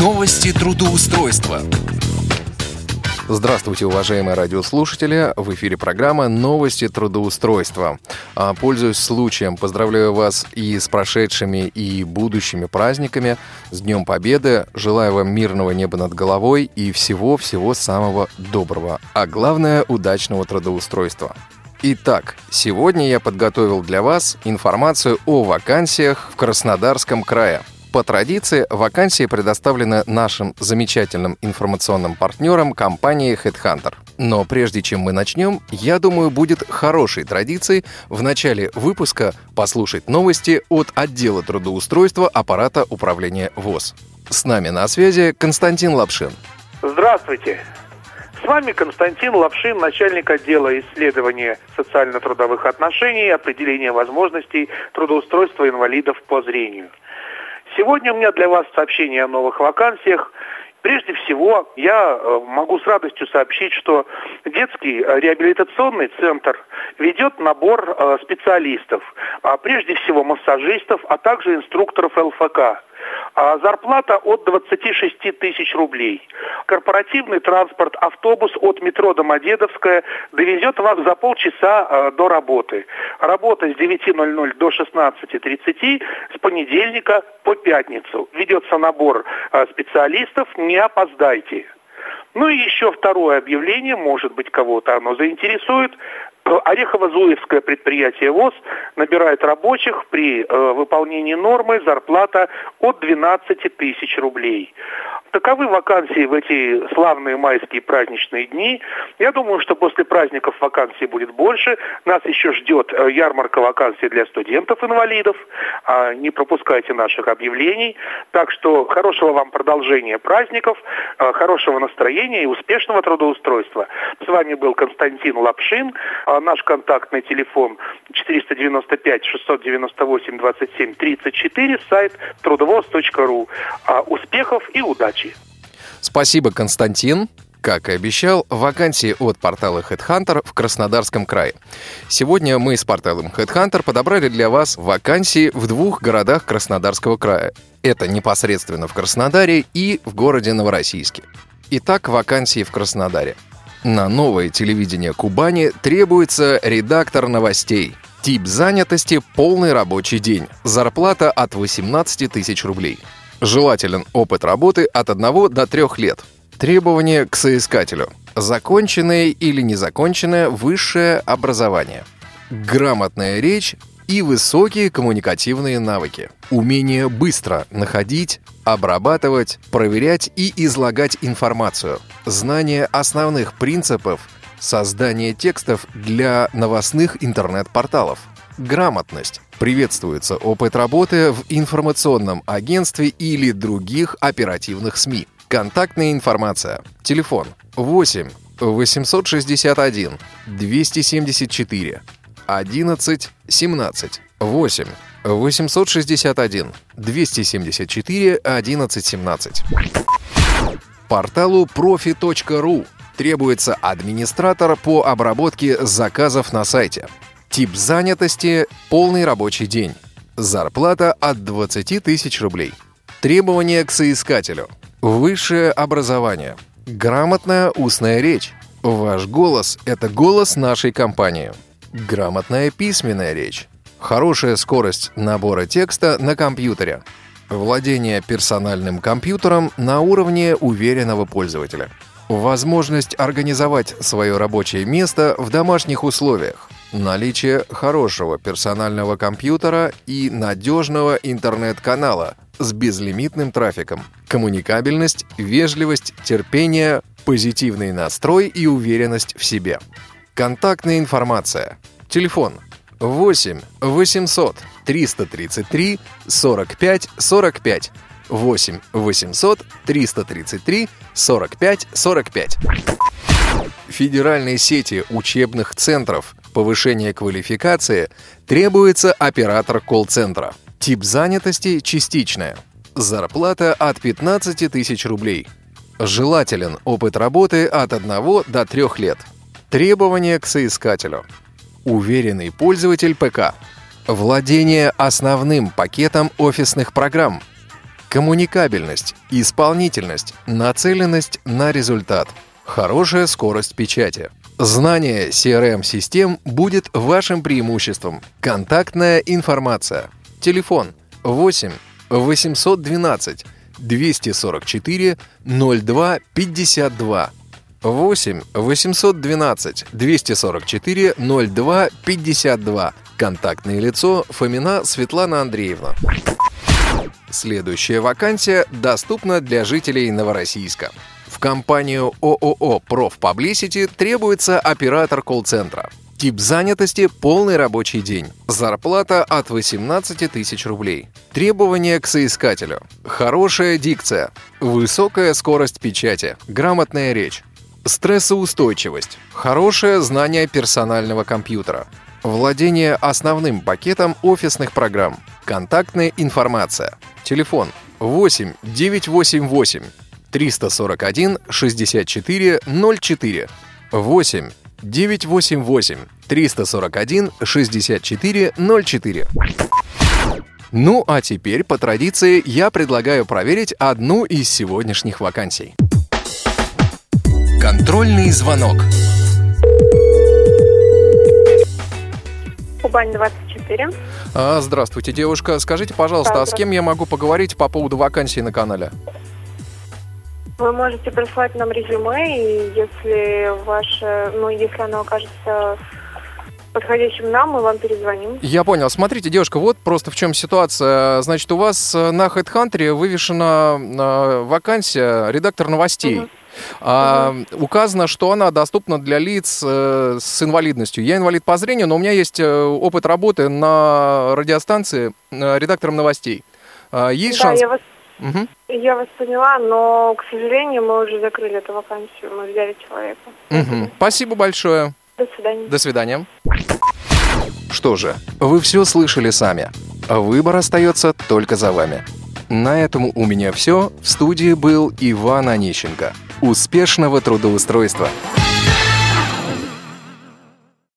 Новости трудоустройства. Здравствуйте, уважаемые радиослушатели! В эфире программа «Новости трудоустройства». А, пользуясь случаем, поздравляю вас и с прошедшими, и будущими праздниками, с Днем Победы. Желаю вам мирного неба над головой и всего-всего самого доброго. А главное – удачного трудоустройства. Итак, сегодня я подготовил для вас информацию о вакансиях в Краснодарском крае – по традиции, вакансии предоставлены нашим замечательным информационным партнерам компании Headhunter. Но прежде чем мы начнем, я думаю, будет хорошей традицией в начале выпуска послушать новости от отдела трудоустройства аппарата управления ВОЗ. С нами на связи Константин Лапшин. Здравствуйте. С вами Константин Лапшин, начальник отдела исследования социально-трудовых отношений и определения возможностей трудоустройства инвалидов по зрению – Сегодня у меня для вас сообщение о новых вакансиях. Прежде всего, я э, могу с радостью сообщить, что детский э, реабилитационный центр ведет набор э, специалистов, а прежде всего массажистов, а также инструкторов ЛФК. А зарплата от 26 тысяч рублей. Корпоративный транспорт, автобус от метро Домодедовская довезет вас за полчаса э, до работы. Работа с 9.00 до 16.30 с понедельника по пятницу. Ведется набор э, специалистов, не опоздайте. Ну и еще второе объявление, может быть, кого-то оно заинтересует. Орехово-Зуевское предприятие ВОЗ набирает рабочих при э, выполнении нормы зарплата от 12 тысяч рублей. Таковы вакансии в эти славные майские праздничные дни. Я думаю, что после праздников вакансий будет больше. Нас еще ждет э, ярмарка вакансий для студентов-инвалидов. А, не пропускайте наших объявлений. Так что хорошего вам продолжения праздников, э, хорошего настроения и успешного трудоустройства. С вами был Константин Лапшин. Наш контактный телефон 495 698 27 34, сайт трудовоз.ру. А, успехов и удачи! Спасибо, Константин. Как и обещал, вакансии от портала Headhunter в Краснодарском крае. Сегодня мы с порталом Headhunter подобрали для вас вакансии в двух городах Краснодарского края. Это непосредственно в Краснодаре и в городе Новороссийске. Итак, вакансии в Краснодаре. На новое телевидение Кубани требуется редактор новостей. Тип занятости – полный рабочий день. Зарплата от 18 тысяч рублей. Желателен опыт работы от 1 до 3 лет. Требования к соискателю. Законченное или незаконченное высшее образование. Грамотная речь и высокие коммуникативные навыки. Умение быстро находить, обрабатывать, проверять и излагать информацию. Знание основных принципов создания текстов для новостных интернет-порталов. Грамотность Приветствуется опыт работы в информационном агентстве или других оперативных СМИ. Контактная информация. Телефон 8 861 274 11 17 8 861 274 11 17 Порталу profi.ru требуется администратор по обработке заказов на сайте. Тип занятости – полный рабочий день. Зарплата от 20 тысяч рублей. Требования к соискателю. Высшее образование. Грамотная устная речь. Ваш голос – это голос нашей компании. Грамотная письменная речь. Хорошая скорость набора текста на компьютере. Владение персональным компьютером на уровне уверенного пользователя. Возможность организовать свое рабочее место в домашних условиях. Наличие хорошего персонального компьютера и надежного интернет-канала с безлимитным трафиком. Коммуникабельность, вежливость, терпение, позитивный настрой и уверенность в себе. Контактная информация. Телефон 8 800 333 45 45 8 800 333 45 45. Федеральной сети учебных центров повышения квалификации требуется оператор колл-центра. Тип занятости частичная. Зарплата от 15 тысяч рублей. Желателен опыт работы от 1 до 3 лет. Требования к соискателю. Уверенный пользователь ПК. Владение основным пакетом офисных программ. коммуникабельность, исполнительность, нацеленность на результат, хорошая скорость печати. Знание CRM-систем будет вашим преимуществом. Контактная информация. Телефон 8 812 244 02 52 8 812 244 02 52. Контактное лицо Фомина Светлана Андреевна. Следующая вакансия доступна для жителей Новороссийска. В компанию ООО «Профпаблисити» требуется оператор колл-центра. Тип занятости – полный рабочий день. Зарплата от 18 тысяч рублей. Требования к соискателю. Хорошая дикция. Высокая скорость печати. Грамотная речь. Стрессоустойчивость. Хорошее знание персонального компьютера. Владение основным пакетом офисных программ. Контактная информация. Телефон 8 988 341 64 04 8 988 341 64 04. Ну а теперь, по традиции, я предлагаю проверить одну из сегодняшних вакансий. Контрольный звонок. Кубань 24. А, здравствуйте, девушка. Скажите, пожалуйста, а с кем я могу поговорить по поводу вакансии на канале? Вы можете прислать нам резюме, и если ваше, ну, если оно окажется подходящим нам, мы вам перезвоним. Я понял. Смотрите, девушка, вот просто в чем ситуация. Значит, у вас э, на HeadHunter вывешена э, вакансия редактор новостей. Мгм. А, Указано, что она доступна для лиц э, с инвалидностью. Я инвалид по зрению, но у меня есть э, опыт работы на радиостанции э, редактором новостей. А, есть да, шанс? я вас, Мгм. я вас поняла, но, к сожалению, мы уже закрыли эту вакансию, мы взяли человека. Мгм. Спасибо большое. До свидания. До свидания. Что же, вы все слышали сами. Выбор остается только за вами. На этом у меня все. В студии был Иван Онищенко. Успешного трудоустройства!